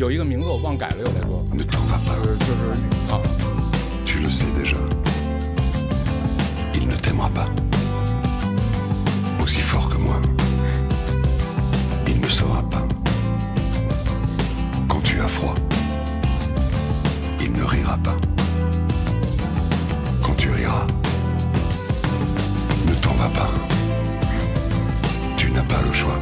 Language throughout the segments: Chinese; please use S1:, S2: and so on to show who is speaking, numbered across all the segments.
S1: Ne t'en va pas. Tu le sais déjà. Il ne t'aimera pas. Aussi fort que moi. Il ne saura pas. Quand tu as froid, il ne rira pas. Quand tu riras, ne t'en va pas. Tu n'as pas le choix.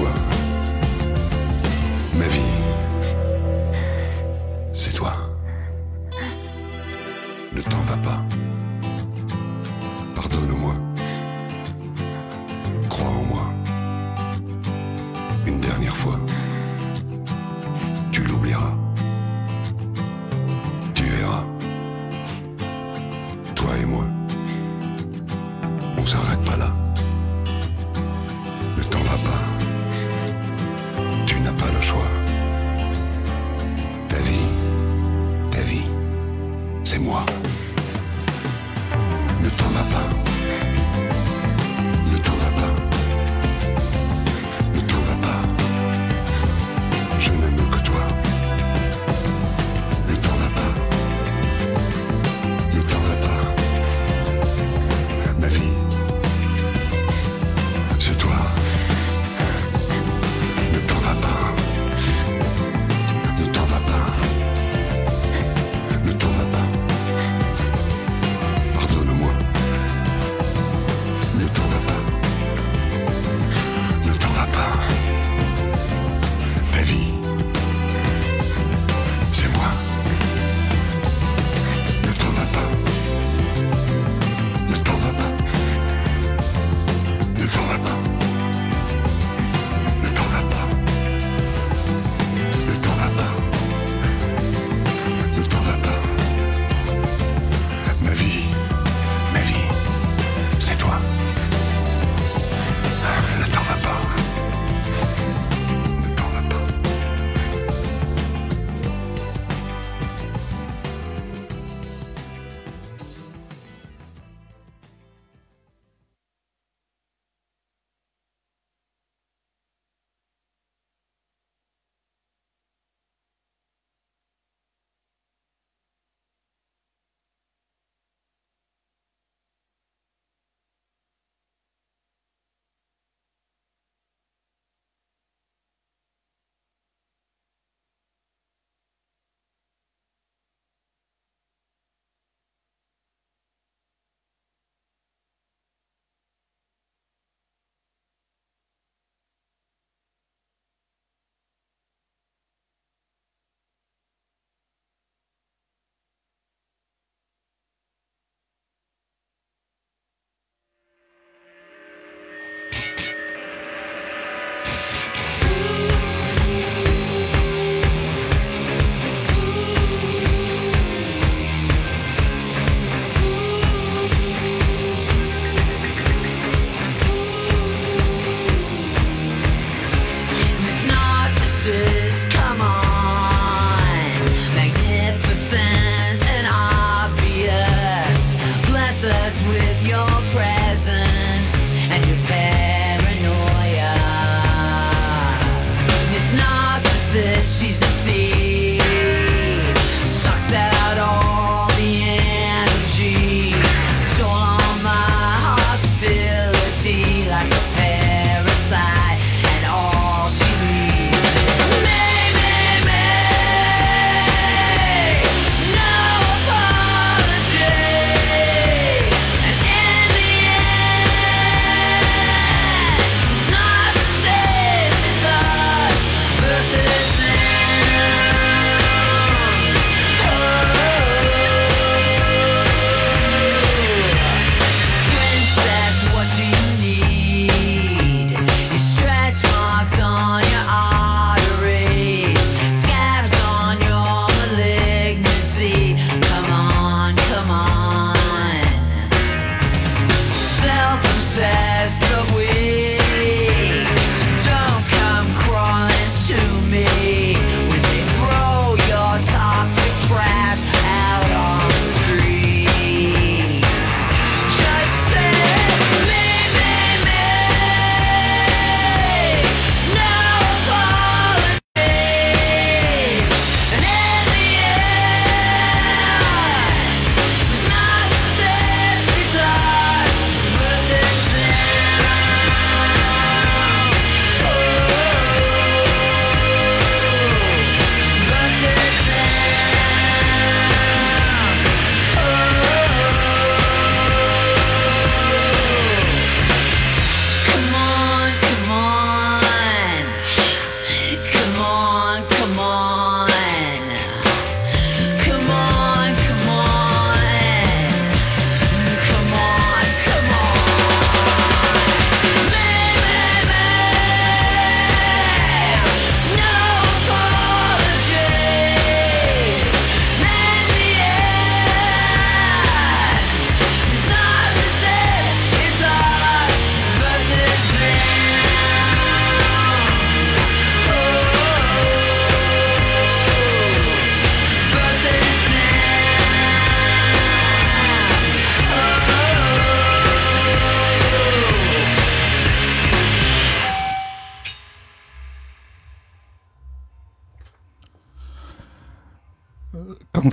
S2: joie.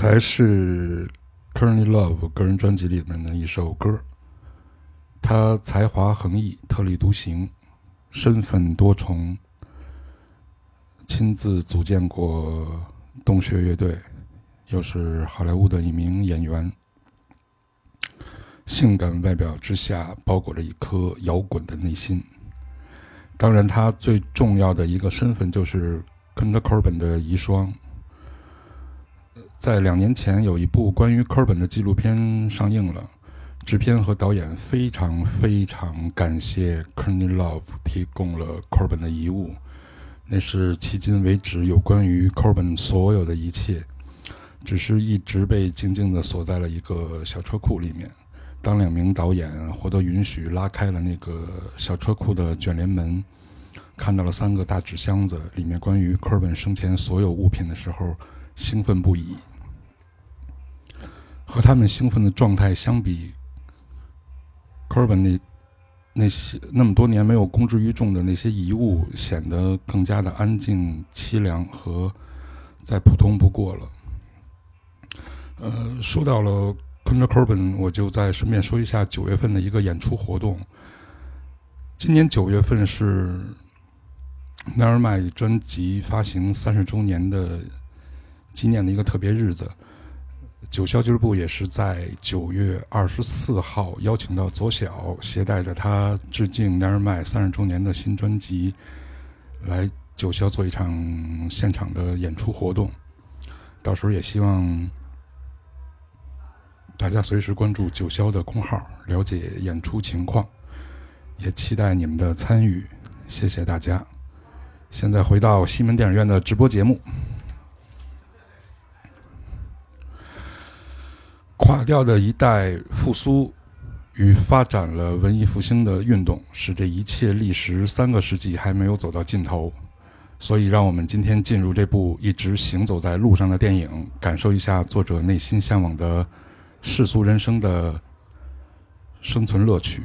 S2: 才是 Currently Love 个人专辑里面的一首歌。他才华横溢，特立独行，身份多重，亲自组建过洞穴乐队，又是好莱坞的一名演员。性感外表之下，包裹着一颗摇滚的内心。当然，他最重要的一个身份就是 Kent Cobain 的遗孀。在两年前，有一部关于科尔本的纪录片上映了。制片和导演非常非常感谢 Courtney Love 提供了科尔本的遗物，那是迄今为止有关于科尔本所有的一切，只是一直被静静地锁在了一个小车库里面。当两名导演获得允许拉开了那个小车库的卷帘门，看到了三个大纸箱子里面关于科尔本生前所有物品的时候，兴奋不已。和他们兴奋的状态相比，科尔本那那些那么多年没有公之于众的那些遗物，显得更加的安静、凄凉和再普通不过了。呃，说到了 c o n t r Corbin，我就再顺便说一下九月份的一个演出活动。今年九月份是 Nevermind 专辑发行三十周年的纪念的一个特别日子。九霄俱乐部也是在九月二十四号邀请到左小，携带着他致敬 Nevermind 三十周年的新专辑，来九霄做一场现场的演出活动。到时候也希望大家随时关注九霄的公号，了解演出情况，也期待你们的参与。谢谢大家。现在回到西门电影院的直播节目。垮掉的一代复苏与发展了文艺复兴的运动，使这一切历时三个世纪还没有走到尽头。所以，让我们今天进入这部一直行走在路上的电影，感受一下作者内心向往的世俗人生的生存乐趣。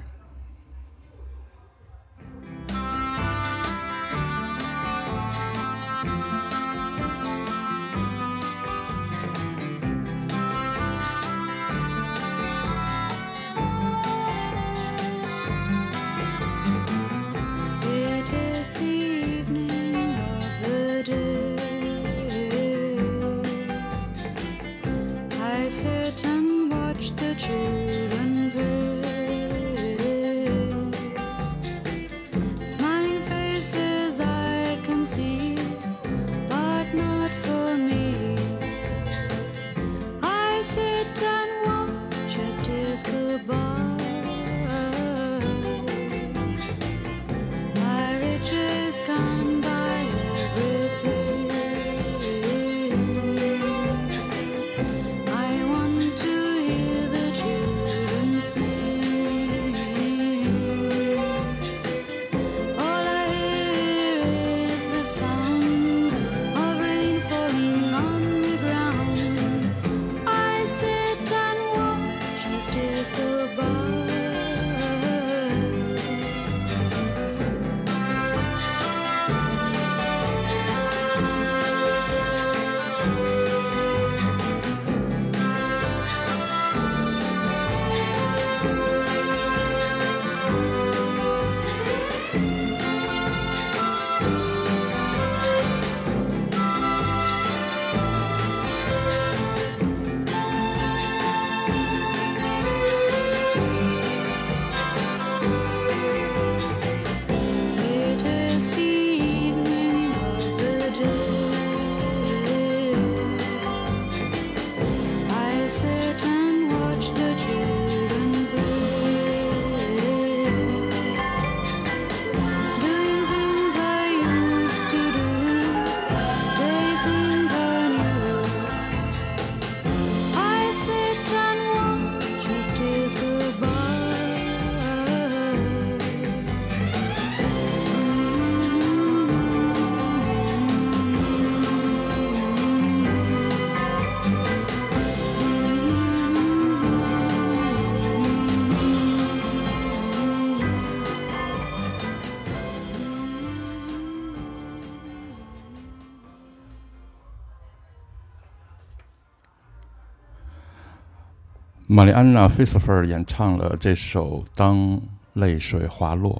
S3: 玛丽安娜·费斯菲尔演唱了这首《当泪水滑落》。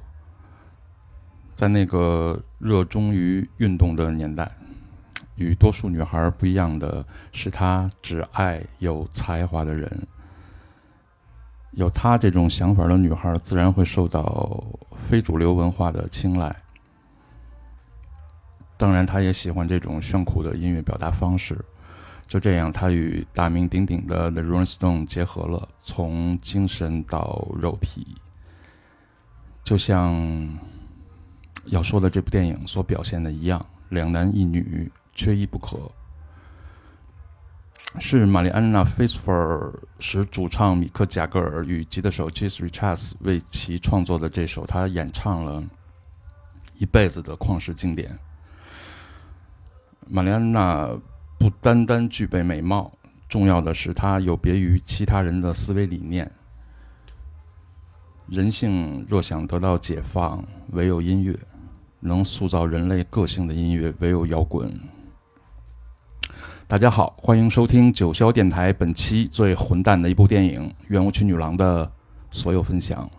S3: 在那个热衷于运动的年代，与多数女孩不一样的是，她只爱有才华的人。有她这种想法的女孩，自然会受到非主流文化的青睐。当然，她也喜欢这种炫酷的音乐表达方式。就这样，他与大名鼎鼎的 The Rolling Stone 结合了，从精神到肉体，就像要说的这部电影所表现的一样，两男一女缺一不可。是玛丽安娜·菲斯菲尔使主唱米克·贾格尔与吉他手 Keith Richards 为其创作的这首，他演唱了一辈子的旷世经典。玛丽安娜。不单单具备美貌，重要的是她有别于其他人的思维理念。人性若想得到解放，唯有音乐；能塑造人类个性的音乐，唯有摇滚。大家好，欢迎收听九霄电台本期最混蛋的一部电影《圆舞曲女郎》的所有分享。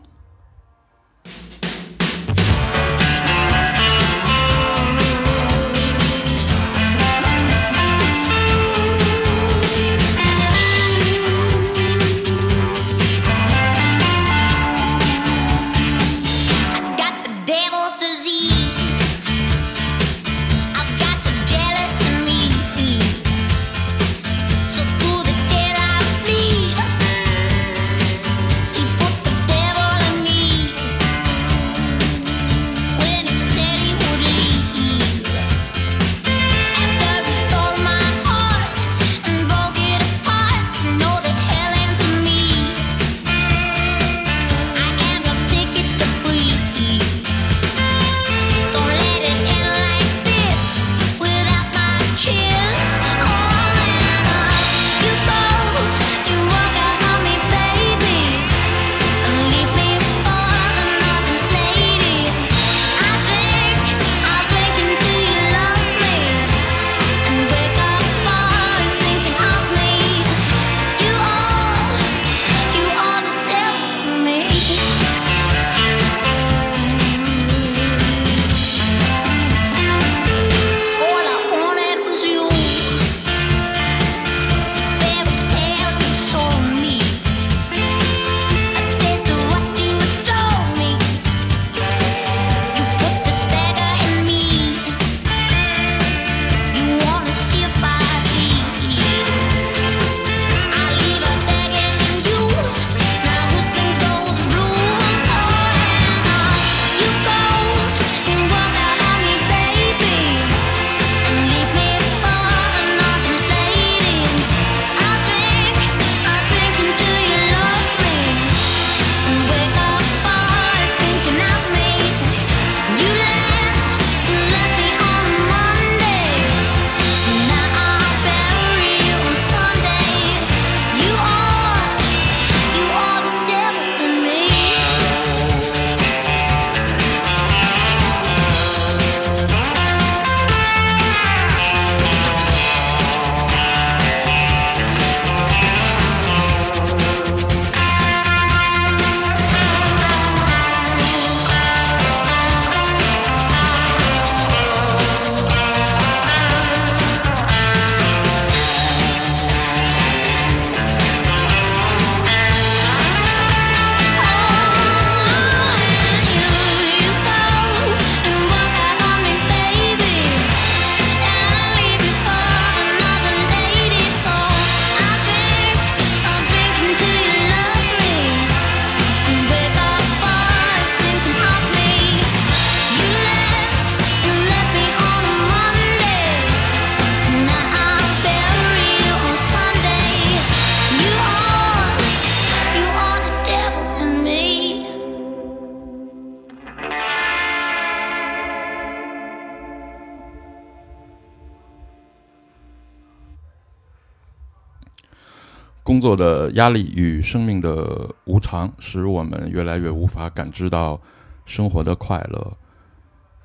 S3: 的压力与生命的无常，使我们越来越无法感知到生活的快乐。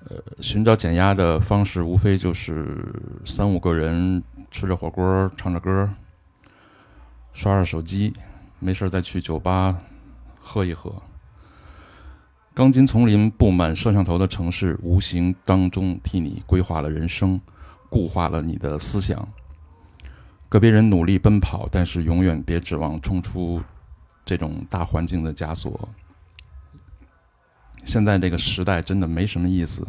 S3: 呃，寻找减压的方式，无非就是三五个人吃着火锅，唱着歌，刷着手机，
S4: 没事再去酒吧喝一喝。钢筋丛林布满摄像头的城市，无形当中替你规划了人生，固化了你的思想。个别人努力奔跑，但是永远别指望冲出这种大环境的枷锁。现在这个时代真的没什么意思，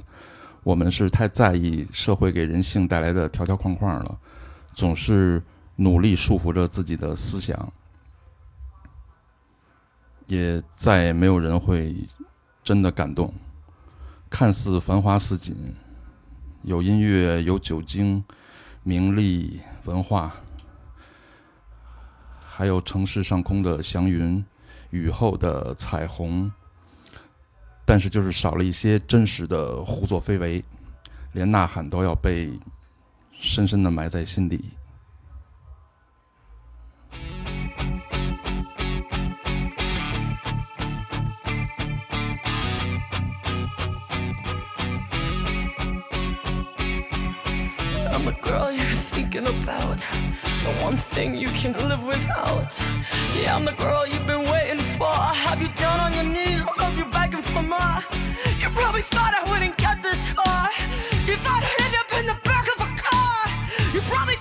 S4: 我们是太在意社会给人性带来的条条框框了，总是努力束缚着自己的思想，也再也没有人会。真的感动，看似繁华似锦，有音乐，有酒精，名利，文化，还有城市上空的祥云，雨后的彩虹。但是就是少了一些真实的胡作非为，连呐喊都要被深深的埋在心底。
S5: Thinking about The one thing you can live without. Yeah, I'm the girl you've been waiting for. I Have you down on your knees or have you begging for more? You probably thought I wouldn't get this far. You thought I'd end up in the back of a car. You probably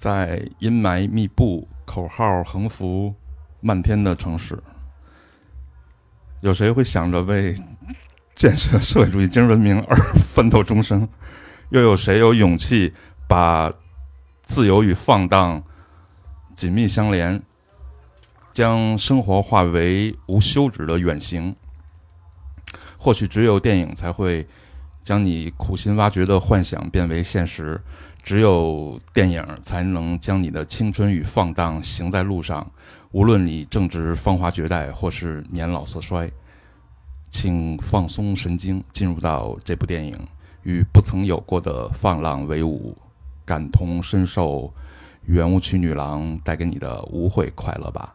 S4: 在阴霾密布、口号横幅漫天的城市，有谁会想着为建设社会主义精神文明而奋斗终生？又有谁有勇气把自由与放荡紧密相连，将生活化为无休止的远行？或许只有电影才会将你苦心挖掘的幻想变为现实。只有电影才能将你的青春与放荡行在路上，无论你正值芳华绝代或是年老色衰，请放松神经，进入到这部电影，与不曾有过的放浪为伍，感同身受圆舞曲女郎带给你的无悔快乐吧。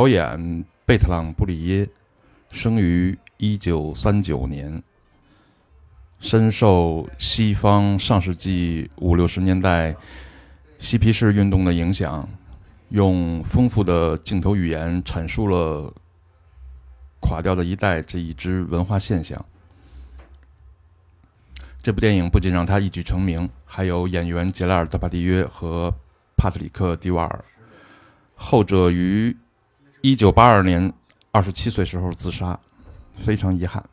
S4: 导演贝特朗·布里耶生于一九三九年，深受西方上世纪五六十年代嬉皮士运动的影响，用丰富的镜头语言阐述了垮掉的一代这一支文化现象。这部电影不仅让他一举成名，还有演员杰拉尔·德巴蒂约和帕特里克·迪瓦尔，后者于1982年27岁时候自杀，非常遗憾。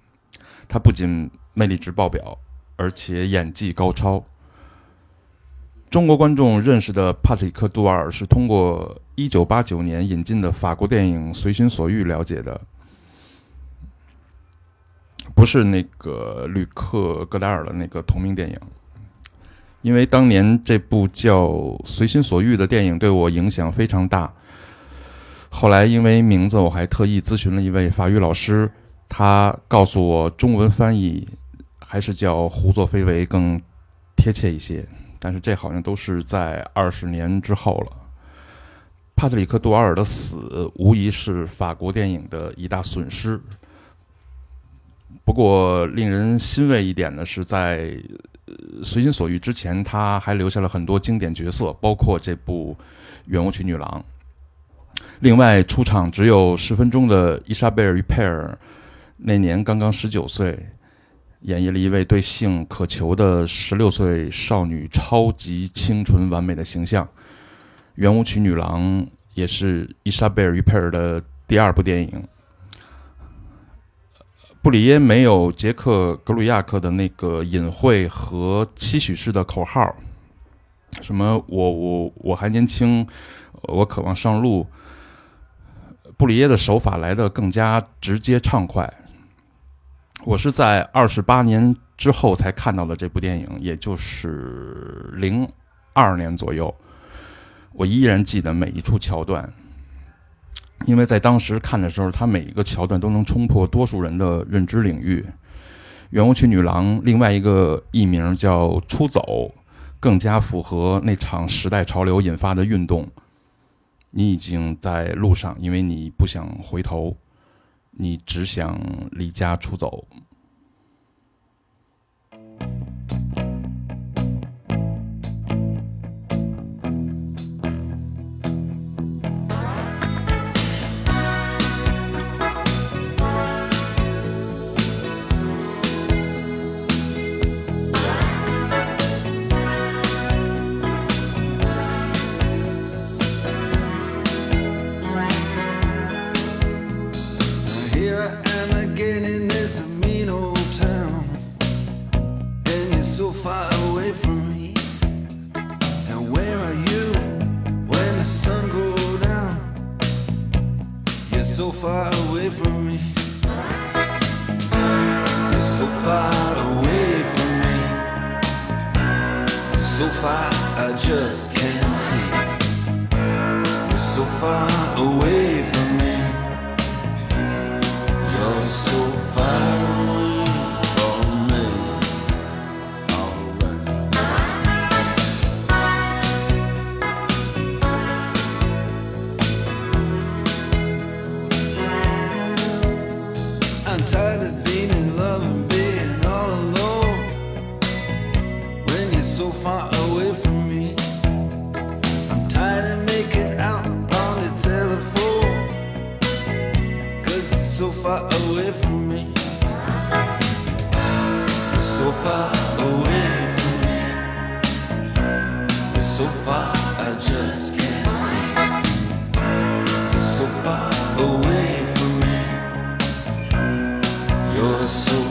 S4: 他不仅魅力值爆表，而且演技高超。中国观众认识的帕特里克·杜瓦尔是通过1989年引进的法国电影《随心所欲》了解的。不是那个吕克·戈达尔的那个同名电影，因为当年这部叫《随心所欲》的电影对我影响非常大。后来因为名字，我还特意咨询了一位法语老师，他告诉我中文翻译还是叫《胡作非为》更贴切一些。但是这好像都是在二十年之后了。帕特里克·杜瓦尔的死无疑是法国电影的一大损失。不过，令人欣慰一点的是，在《随心所欲》之前，他还留下了很多经典角色，包括这部《圆舞曲女郎》。另外，出场只有十分钟的伊莎贝尔·于佩尔，那年刚刚十九岁，演绎了一位对性渴求的十六岁少女，超级清纯完美的形象。《圆舞曲女郎》也是伊莎贝尔·于佩尔的第二部电影。布里耶没有杰克·格鲁亚克的那个隐晦和期许式的口号，什么我我我还年轻，我渴望上路。布里耶的手法来的更加直接畅快。我是在二十八年之后才看到的这部电影，也就是零二年左右，我依然记得每一处桥段。因为在当时看的时候，他每一个桥段都能冲破多数人的认知领域。《圆舞曲女郎》另外一个艺名叫《出走》，更加符合那场时代潮流引发的运动。你已经在路上，因为你不想回头，你只想离家出走。Sou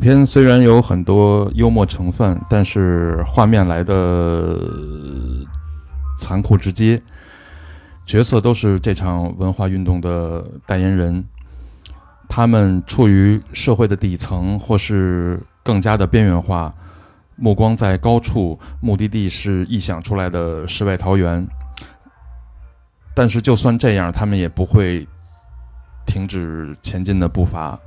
S4: 片虽然有很多幽默成分，但是画面来的残酷直接，角色都是这场文化运动的代言人，他们处于社会的底层，或是更加的边缘化，目光在高处，目的地是臆想出来的世外桃源。但是就算这样，他们也不会停止前进的步伐。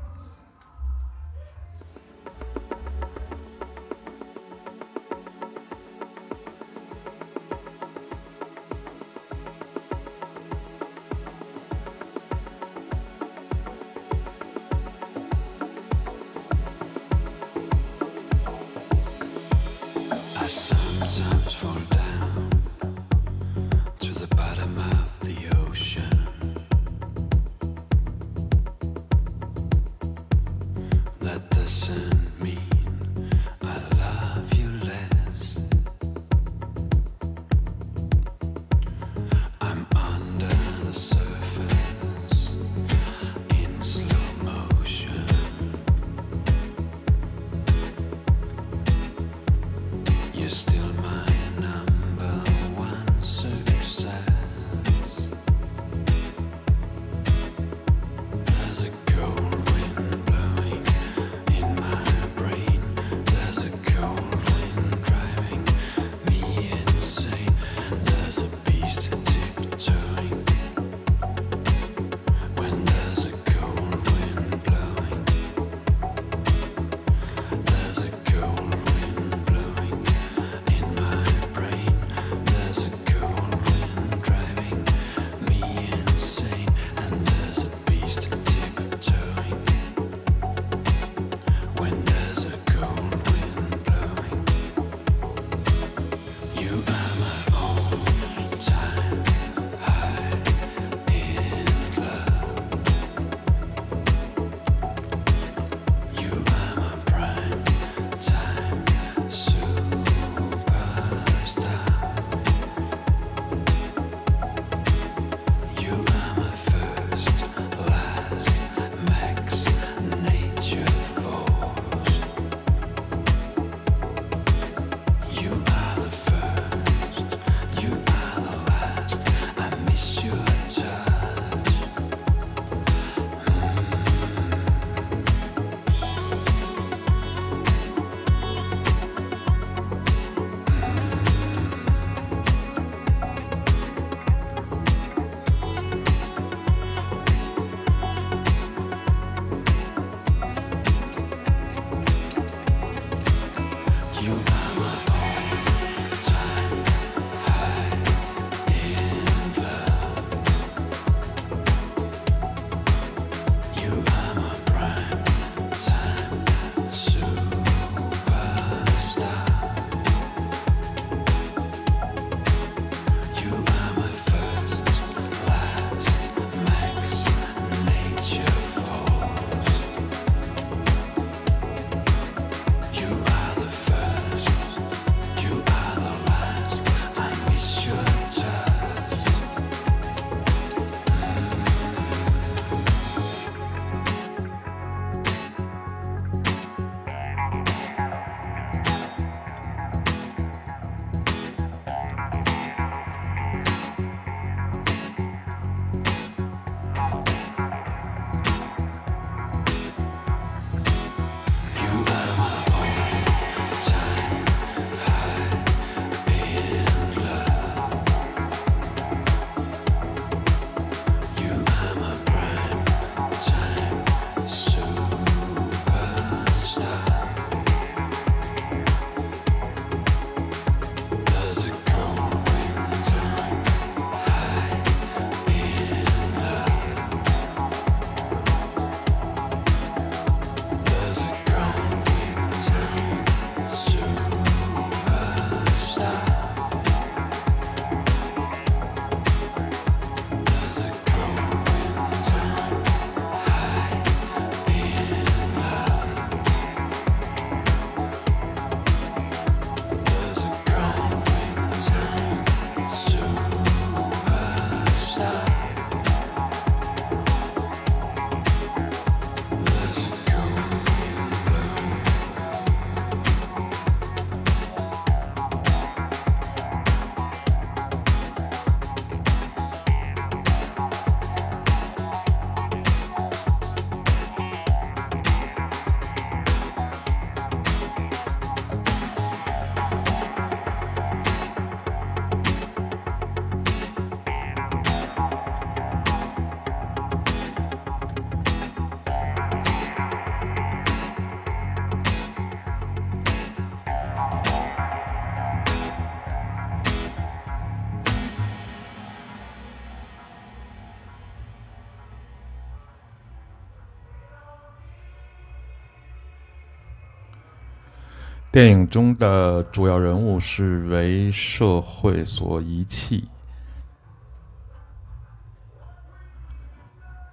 S4: 电影中的主要人物是为社会所遗弃，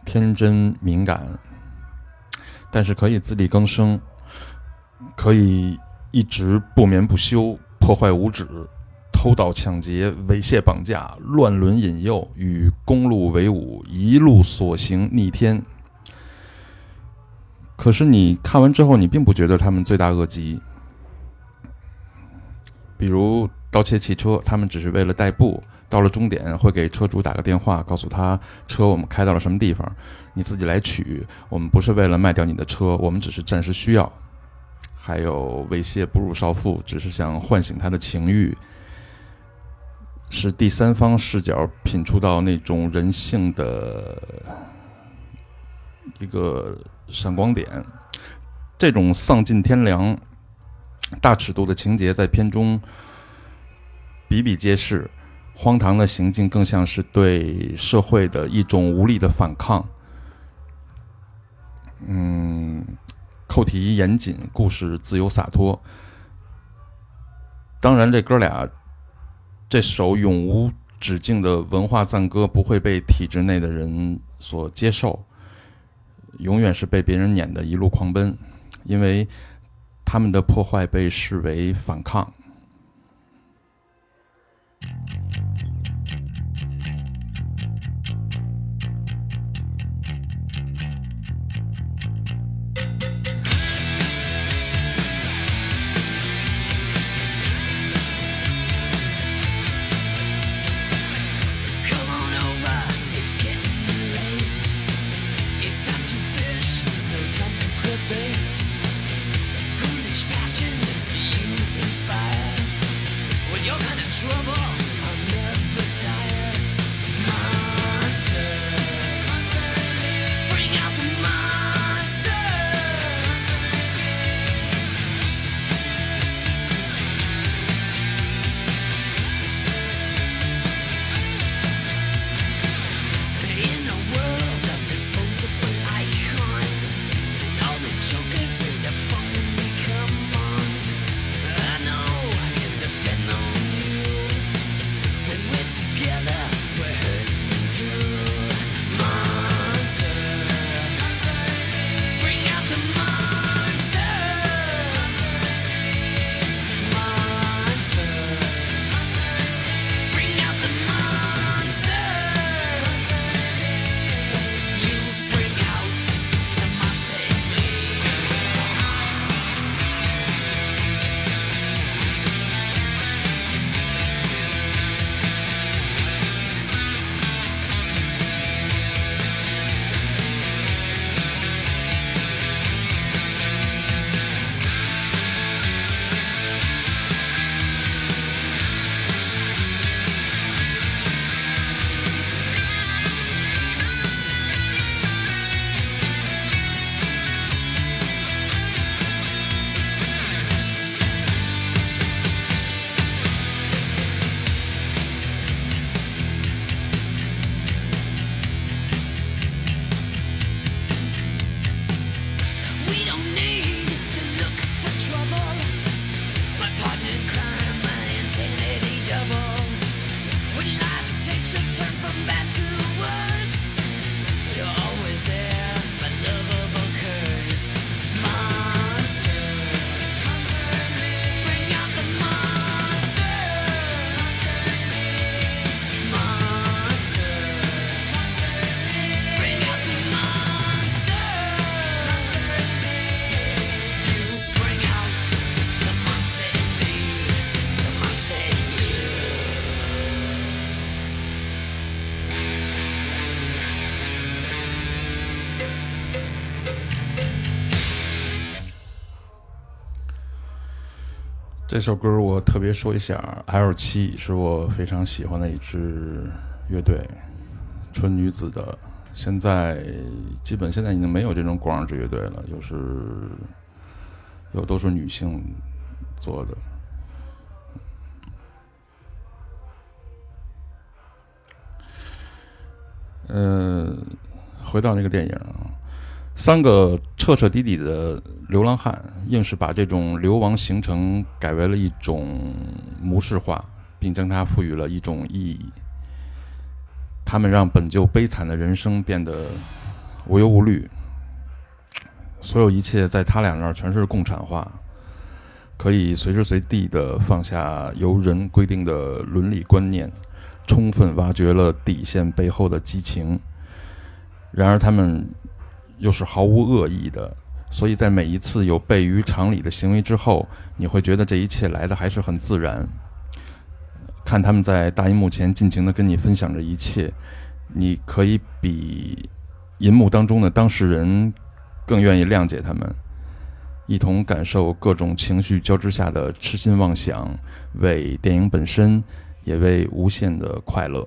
S4: 天真敏感，但是可以自力更生，可以一直不眠不休，破坏无止，偷盗抢劫，猥亵绑架，乱伦引诱，与公路为伍，一路所行逆天。可是你看完之后，你并不觉得他们罪大恶极。比如盗窃汽车，他们只是为了代步，到了终点会给车主打个电话，告诉他车我们开到了什么地方，你自己来取。我们不是为了卖掉你的车，我们只是暂时需要。还有猥亵哺乳少妇，只是想唤醒他的情欲，是第三方视角品出到那种人性的一个闪光点。这种丧尽天良。大尺度的情节在片中比比皆是，荒唐的行径更像是对社会的一种无力的反抗。嗯，扣题严谨，故事自由洒脱。当然，这哥俩这首永无止境的文化赞歌不会被体制内的人所接受，永远是被别人撵的一路狂奔，因为。他们的破坏被视为反抗。这首歌我特别说一下，L 七是我非常喜欢的一支乐队，纯女子的。现在基本现在已经没有这种光之乐队了，就是有都是女性做的。嗯，回到那个电影，三个。彻彻底底的流浪汉，硬是把这种流亡行程改为了一种模式化，并将它赋予了一种意义。他们让本就悲惨的人生变得无忧无虑，所有一切在他俩那儿全是共产化，可以随时随地的放下由人规定的伦理观念，充分挖掘了底线背后的激情。然而他们。又是毫无恶意的，所以在每一次有悖于常理的行为之后，你会觉得这一切来的还是很自然。看他们在大荧幕前尽情的跟你分享着一切，你可以比银幕当中的当事人更愿意谅解他们，一同感受各种情绪交织下的痴心妄想，为电影本身，也为无限的快乐。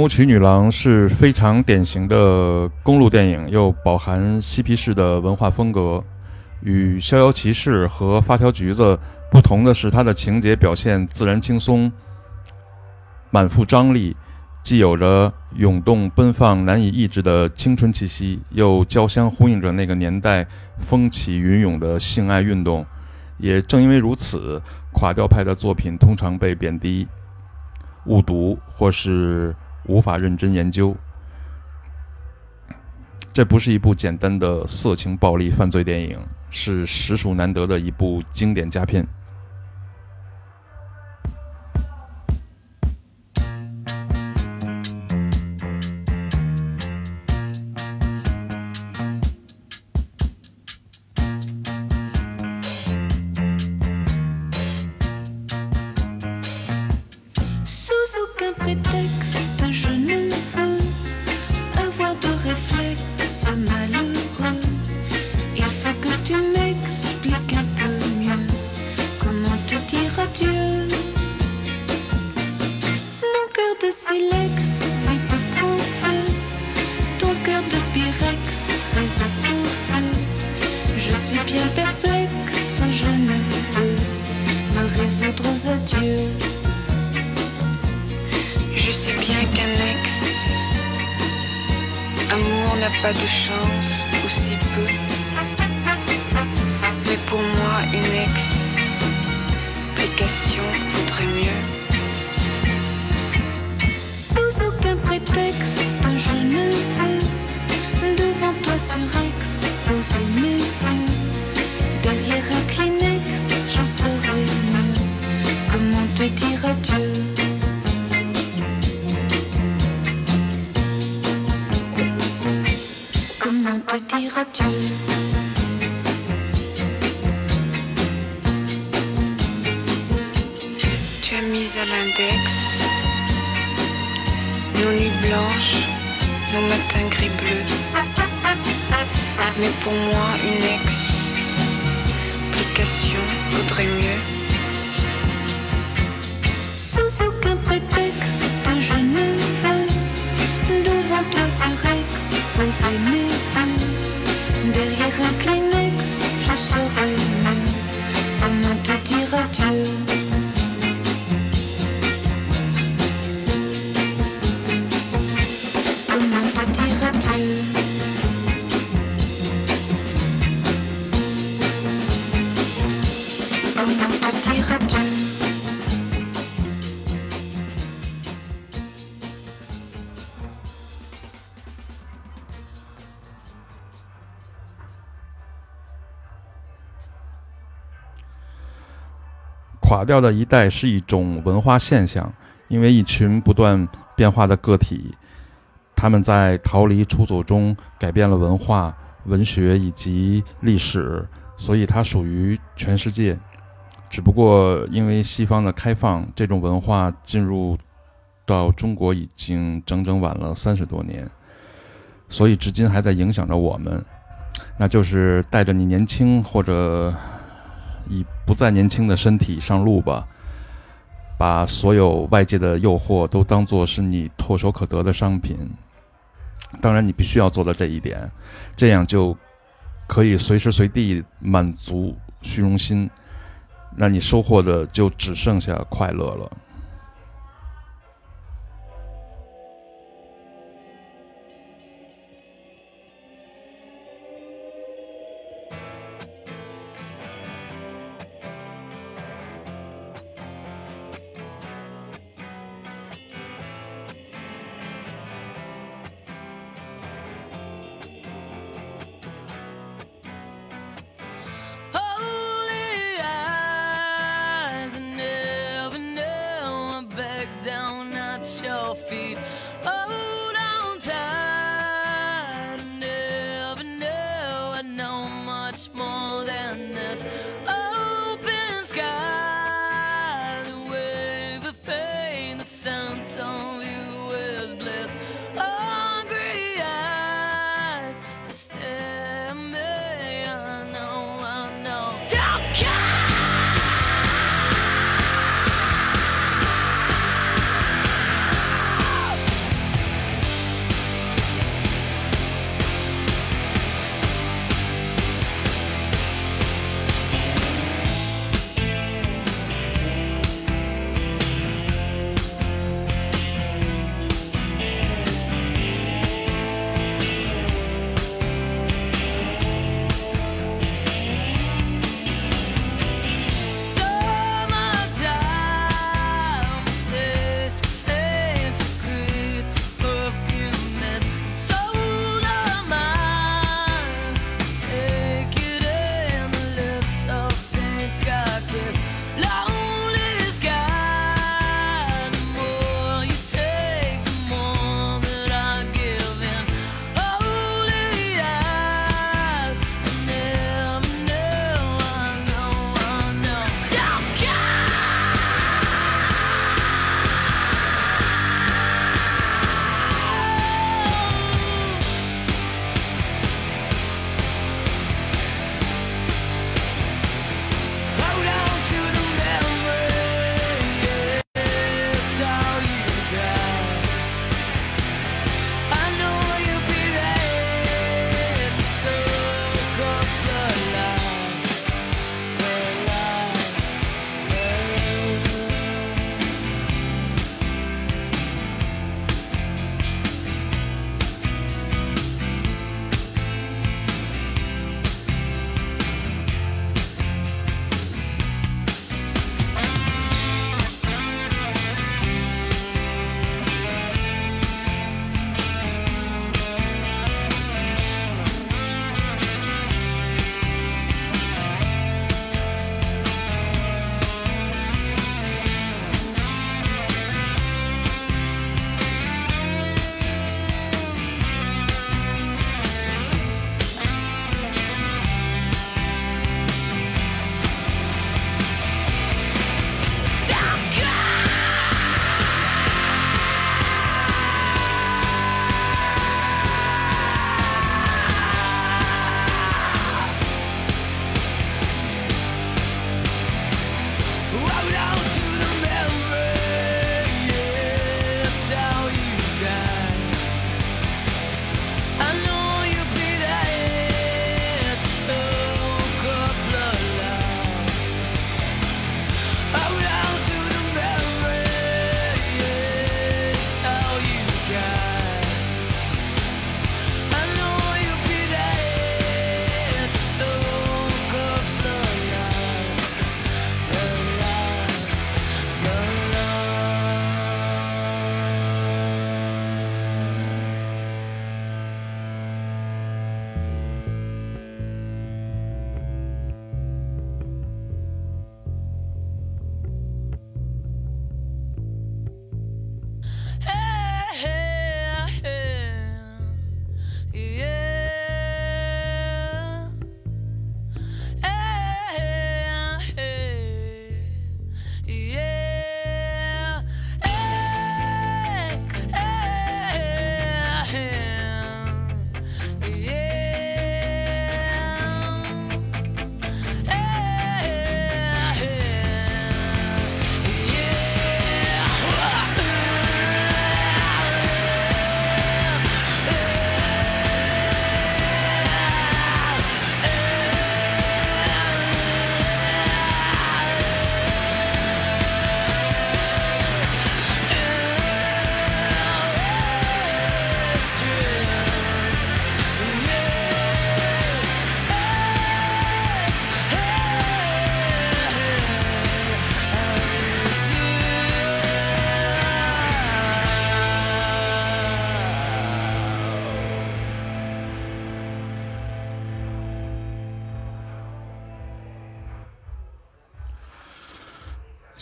S4: 圆舞曲女郎是非常典型的公路电影，又饱含嬉皮士的文化风格。与《逍遥骑士》和《发条橘子》不同的是，它的情节表现自然轻松，满腹张力，既有着涌动奔放、难以抑制的青春气息，又交相呼应着那个年代风起云涌的性爱运动。也正因为如此，垮掉派的作品通常被贬低、误读或是无法认真研究。这不是一部简单的色情暴力犯罪电影，是实属难得的一部经典佳片。
S6: Pas de chance, ou si peu. Mais pour moi, une explication vaudrait mieux.
S7: Sous aucun prétexte, je ne veux devant toi surexposer mes yeux. Derrière un Kleenex, j'en serai mieux. Comment te dire adieu? Diras-tu
S6: Tu as mis à l'index nos nuits blanches, nos matins gris bleus. Mais pour moi, une explication vaudrait mieux.
S7: Sous aucun prétexte, je ne veux devant toi surexposer mes yeux.
S4: 垮掉的一代是一种文化现象，因为一群不断变化的个体，他们在逃离出走中改变了文化、文学以及历史，所以它属于全世界。只不过因为西方的开放，这种文化进入到中国已经整整晚了三十多年，所以至今还在影响着我们。那就是带着你年轻或者。以不再年轻的身体上路吧，把所有外界的诱惑都当做是你唾手可得的商品。当然，你必须要做到这一点，这样就可以随时随地满足虚荣心，那你收获的就只剩下快乐了。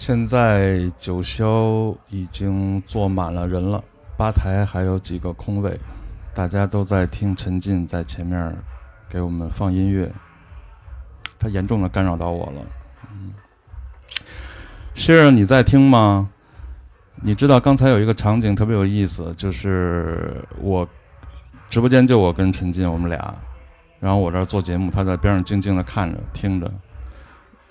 S4: 现在九霄已经坐满了人了，吧台还有几个空位，大家都在听陈进在前面给我们放音乐，他严重的干扰到我了。嗯儿你在听吗？你知道刚才有一个场景特别有意思，就是我直播间就我跟陈进我们俩，然后我这儿做节目，他在边上静静的看着听着。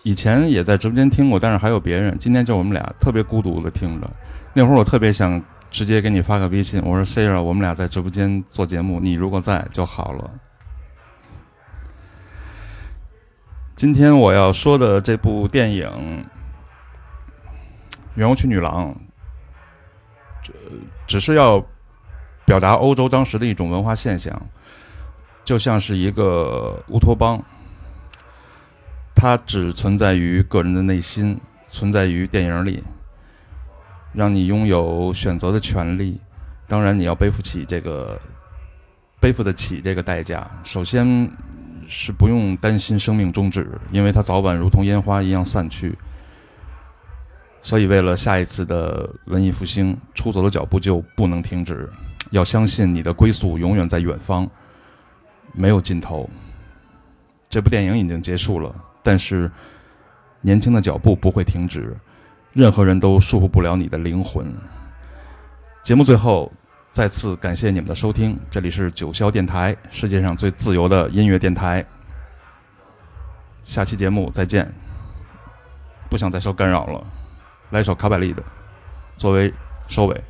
S4: 以前也在直播间听过，但是还有别人。今天就我们俩特别孤独的听着。那会儿我特别想直接给你发个微信，我说 Sarah，我们俩在直播间做节目，你如果在就好了。今天我要说的这部电影《圆舞曲女郎》，这只是要表达欧洲当时的一种文化现象，就像是一个乌托邦。它只存在于个人的内心，存在于电影里，让你拥有选择的权利。当然，你要背负起这个，背负得起这个代价。首先是不用担心生命终止，因为它早晚如同烟花一样散去。所以，为了下一次的文艺复兴，出走的脚步就不能停止。要相信你的归宿永远在远方，没有尽头。这部电影已经结束了。但是，年轻的脚步不会停止，任何人都束缚不了你的灵魂。节目最后，再次感谢你们的收听，这里是九霄电台，世界上最自由的音乐电台。下期节目再见，不想再受干扰了，来一首卡百利的，作为收尾。